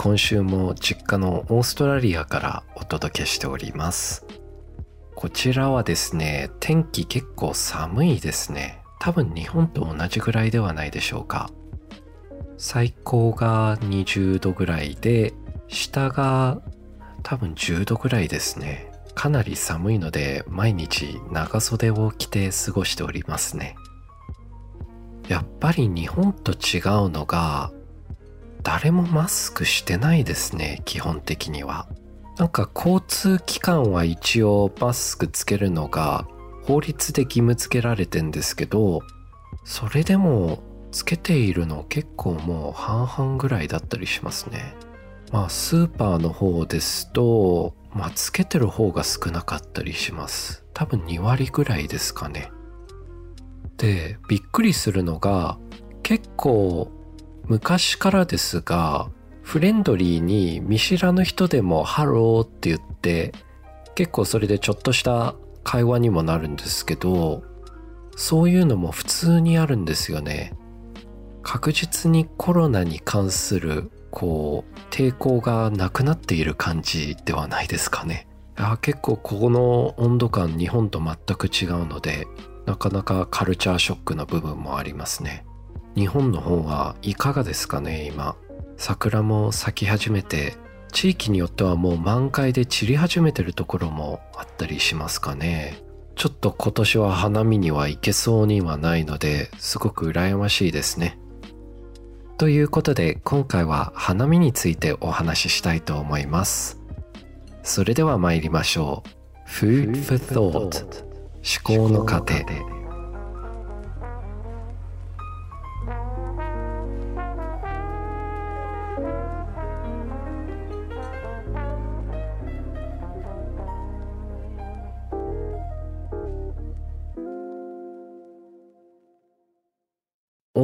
今週も実家のオーストラリアからお届けしております。こちらはですね天気結構寒いですね。多分日本と同じぐらいではないでしょうか。最高が20度ぐらいで下が多分10度ぐらいですね。かなり寒いので毎日長袖を着て過ごしておりますね。やっぱり日本と違うのが誰もマスクしてないですね基本的には。なんか交通機関は一応マスクつけるのが法律で義務付けられてんですけどそれでもつけているの結構もう半々ぐらいだったりしますね。まあスーパーの方ですとまあつけてる方が少なかったりします。多分2割ぐらいですかね。でびっくりするのが結構昔からですがフレンドリーに見知らぬ人でもハローって言って結構それでちょっとした会話にもなるんですけどそういうのも普通にあるんですよね。確実にコロナに関するこう抵抗がなくなっている感じではないですかね。あ結構ここの温度感日本と全く違うのでなかなかカルチャーショックな部分もありますね。日本の方はいかがですかね今。桜も咲き始めて地域によってはもう満開で散り始めてるところもあったりしますかね。ちょっと今年は花見には行けそうにはないのですごく羨ましいですね。ということで今回は花見についてお話ししたいと思います。それでは参りましょう。Food for Thought 思考の過程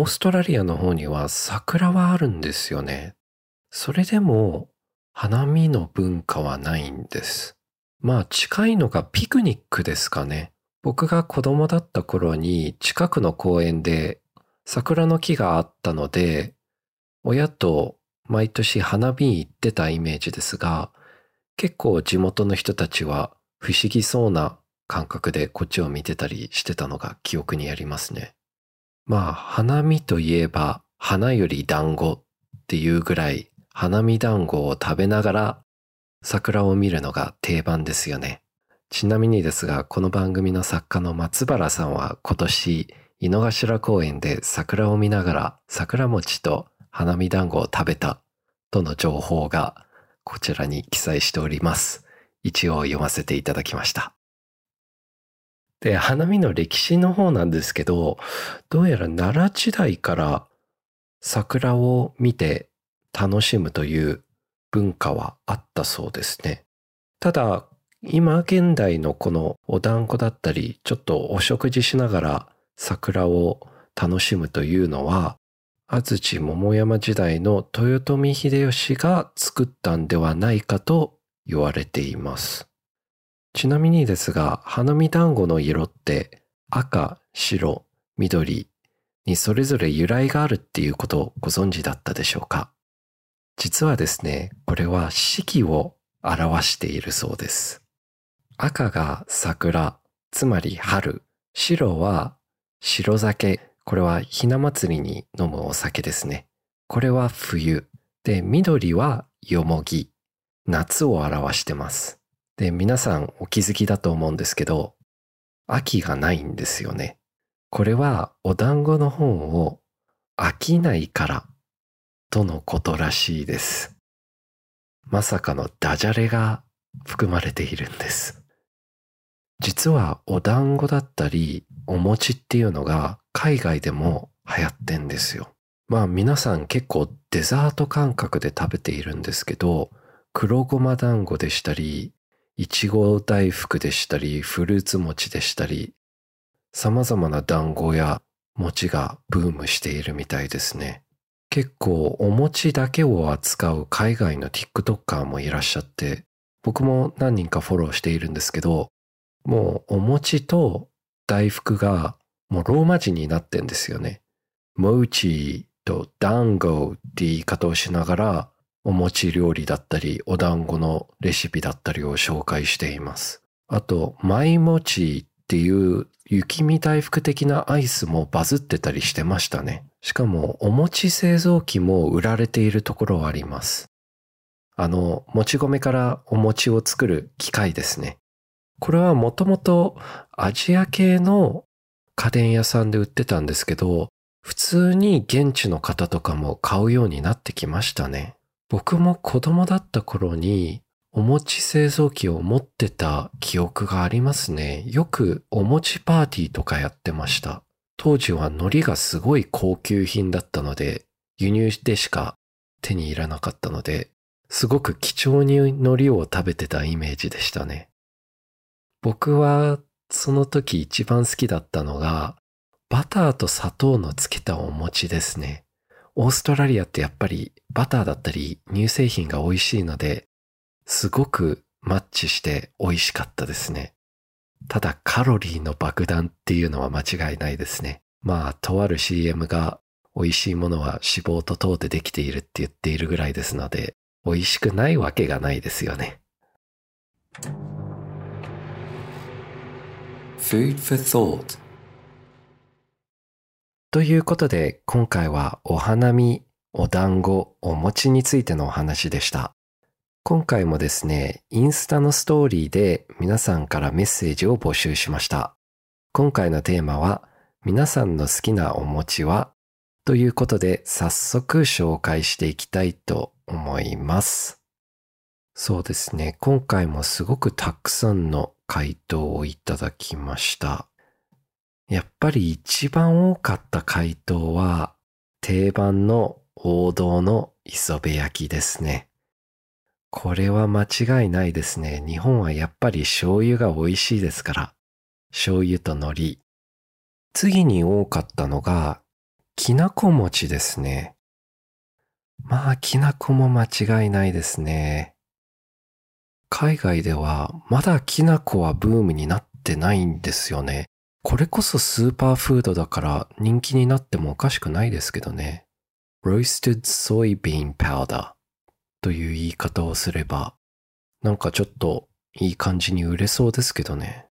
ーストラリアの方には桜はあるんですよね。それでも花見の文化はないんです。まあ近いのがピクニックですかね。僕が子供だった頃に近くの公園で桜の木があったので、親と毎年花見行ってたイメージですが、結構地元の人たちは不思議そうな感覚でこっちを見てたりしてたのが記憶にありますね。まあ花見といえば花より団子っていうぐらい花見団子を食べながら桜を見るのが定番ですよね。ちなみにですが、この番組の作家の松原さんは今年、井の頭公園で桜を見ながら桜餅と花見団子を食べたとの情報がこちらに記載しております。一応読ませていただきました。で、花見の歴史の方なんですけど、どうやら奈良時代から桜を見て楽しむという文化はあったそうですね。ただ、今現代のこのお団子だったり、ちょっとお食事しながら桜を楽しむというのは、安土桃山時代の豊臣秀吉が作ったんではないかと言われています。ちなみにですが、花見団子の色って赤、白、緑にそれぞれ由来があるっていうことをご存知だったでしょうか？実はですね、これは四季を表しているそうです。赤が桜、つまり春。白は白酒。これはひな祭りに飲むお酒ですね。これは冬。で、緑はよもぎ。夏を表してます。で、皆さんお気づきだと思うんですけど、秋がないんですよね。これはお団子の本を飽きないからとのことらしいです。まさかのダジャレが含まれているんです。実はお団子だったりお餅っていうのが海外でも流行ってんですよ。まあ皆さん結構デザート感覚で食べているんですけど、黒ごま団子でしたり、いちご大福でしたり、フルーツ餅でしたり、様々な団子や餅がブームしているみたいですね。結構お餅だけを扱う海外の TikToker もいらっしゃって、僕も何人かフォローしているんですけど、もうお餅と大福がもうローマ字になってんですよね。モチと団子って言い方をしながら、お餅料理だったり、お団子のレシピだったりを紹介しています。あと、マイモチっていう雪見大福的なアイスもバズってたりしてましたね。しかも、お餅製造機も売られているところはあります。あの、もち米からお餅を作る機械ですね。これはもともとアジア系の家電屋さんで売ってたんですけど、普通に現地の方とかも買うようになってきましたね。僕も子供だった頃にお餅製造機を持ってた記憶がありますね。よくお餅パーティーとかやってました。当時は海苔がすごい高級品だったので、輸入でしか手に入らなかったので、すごく貴重に海苔を食べてたイメージでしたね。僕はその時一番好きだったのが、バターと砂糖のつけたお餅ですね。オーストラリアってやっぱりバターだったり乳製品が美味しいので、すごくマッチして美味しかったですね。ただカロリーの爆弾っていうのは間違いないですね。まあ、とある CM が美味しいものは脂肪と糖でできているって言っているぐらいですので、美味しくないわけがないですよね。Food for thought ということで、今回はお花見、お団子、お餅についてのお話でした。今回もですね、インスタのストーリーで皆さんからメッセージを募集しました。今回のテーマは、皆さんの好きなお餅はということで、早速紹介していきたいと思います。そうですね、今回もすごくたくさんの回答をいただきました。やっぱり一番多かった回答は定番の王道の磯辺焼きですね。これは間違いないですね。日本はやっぱり醤油が美味しいですから。醤油と海苔。次に多かったのが、きなこ餅ですね。まあ、きなこも間違いないですね。海外ではまだきなこはブームになってないんですよね。これこそスーパーフードだから人気になってもおかしくないですけどね。roasted soybean powder という言い方をすれば、なんかちょっといい感じに売れそうですけどね。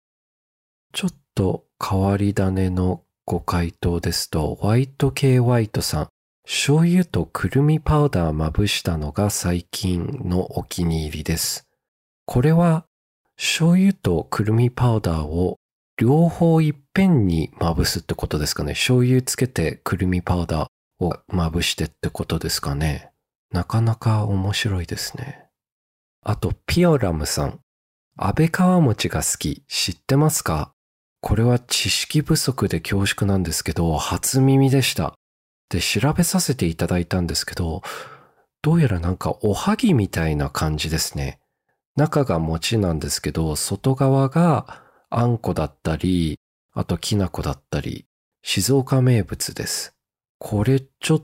ちょっと変わり種のご回答ですと、ホワイト系ホワイトさん、醤油とくるみパウダーまぶしたのが最近のお気に入りです。これは醤油とくるみパウダーを両方いっぺんにまぶすってことですかね。醤油つけてくるみパウダーをまぶしてってことですかね。なかなか面白いですね。あと、ピオラムさん。安倍川餅が好き。知ってますか？これは知識不足で恐縮なんですけど、初耳でした。で、調べさせていただいたんですけど、どうやらなんかおはぎみたいな感じですね。中が餅なんですけど、外側があんこだったり、あときなこだったり、静岡名物です。これちょっ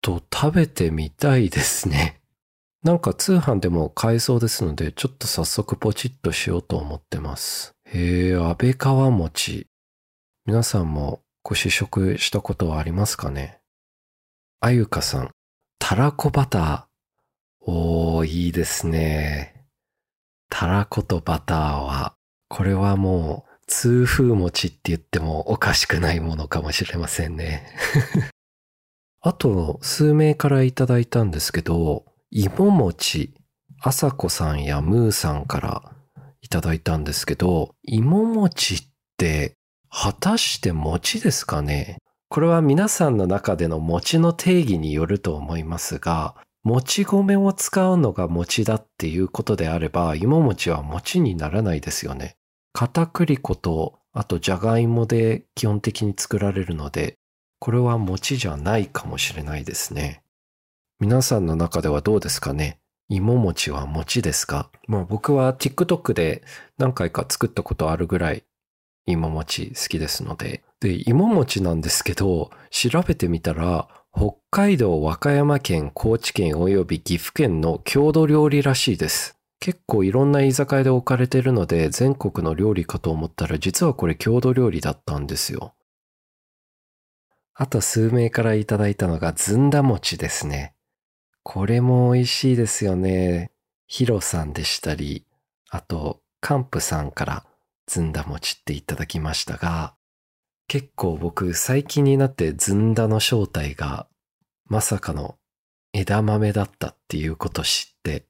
と食べてみたいですね。なんか通販でも買えそうですので、ちょっと早速ポチッとしようと思ってます。へえ、安倍川餅。皆さんもご試食したことはありますかね？あゆかさん、たらこバター。おー、いいですね。たらことバターはこれはもう、痛風餅って言ってもおかしくないものかもしれませんね。あと、数名からいただいたんですけど、芋餅、あさこさんやムーさんからいただいたんですけど、芋餅って果たして餅ですかね？これは皆さんの中での餅の定義によると思いますが、もち米を使うのが餅だっていうことであれば、芋餅は餅にならないですよね。片栗粉と、あとじゃがいもで基本的に作られるので、これは餅じゃないかもしれないですね。皆さんの中ではどうですかね？芋餅は餅ですか？まあ僕は TikTok で何回か作ったことあるぐらい芋餅好きですので。で、芋餅なんですけど、調べてみたら、北海道、和歌山県、高知県及び岐阜県の郷土料理らしいです。結構いろんな居酒屋で置かれてるので全国の料理かと思ったら実はこれ郷土料理だったんですよ。あと数名からいただいたのがずんだ餅ですね。これも美味しいですよね。ヒロさんでしたり、あとカンプさんからずんだ餅っていただきましたが、結構僕最近になってずんだの正体がまさかの枝豆だったっていうこと知って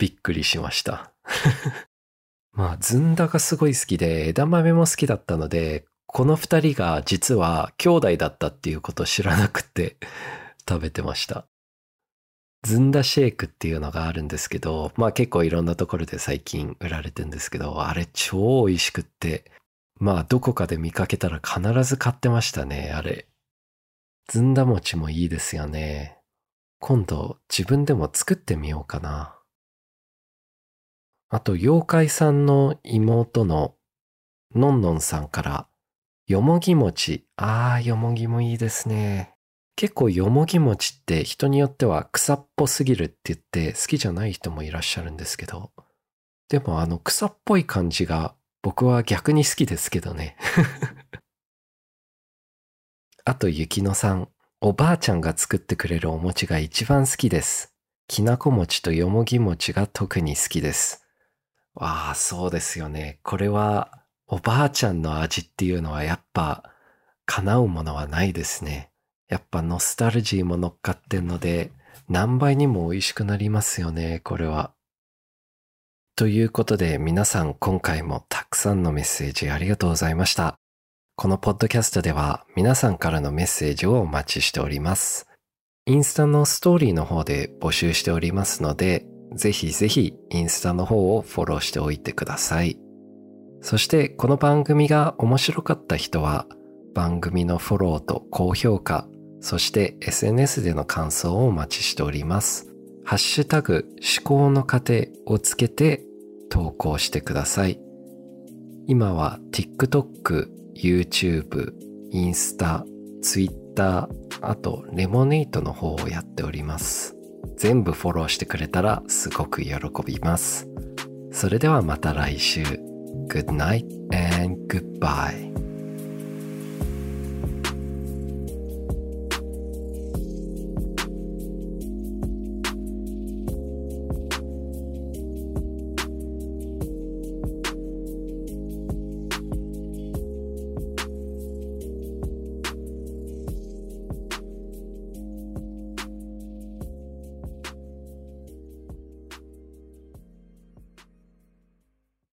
びっくりしました。まあずんだがすごい好きで枝豆も好きだったのでこの二人が実は兄弟だったっていうことを知らなくて食べてました。ずんだシェイクっていうのがあるんですけど、まあ結構いろんなところで最近売られてるんですけど、あれ超美味しくって、まあどこかで見かけたら必ず買ってましたね、あれ。ずんだ餅もいいですよね。今度自分でも作ってみようかな。あと、妖怪さんの妹ののんのんさんから、よもぎ餅。ああ、よもぎもいいですね。結構よもぎ餅って人によっては草っぽすぎるって言って好きじゃない人もいらっしゃるんですけど、でもあの草っぽい感じが僕は逆に好きですけどね。あと、ゆきのさん。おばあちゃんが作ってくれるお餅が一番好きです。きなこ餅とよもぎ餅が特に好きです。わあ、そうですよね。これは、おばあちゃんの味っていうのはやっぱ、叶うものはないですね。やっぱノスタルジーも乗っかってんので、何倍にも美味しくなりますよね、これは。ということで皆さん今回もたくさんのメッセージありがとうございました。このポッドキャストでは皆さんからのメッセージをお待ちしております。インスタのストーリーの方で募集しておりますので、ぜひぜひインスタの方をフォローしておいてください。そしてこの番組が面白かった人は番組のフォローと高評価、そして SNS での感想をお待ちしております。ハッシュタグ思考の過程をつけて投稿してください。今は TikTok、YouTube、インスタ、Twitter、あとレモネイトの方をやっております。全部フォローしてくれたらすごく喜びます。それではまた来週。Good night and goodbye.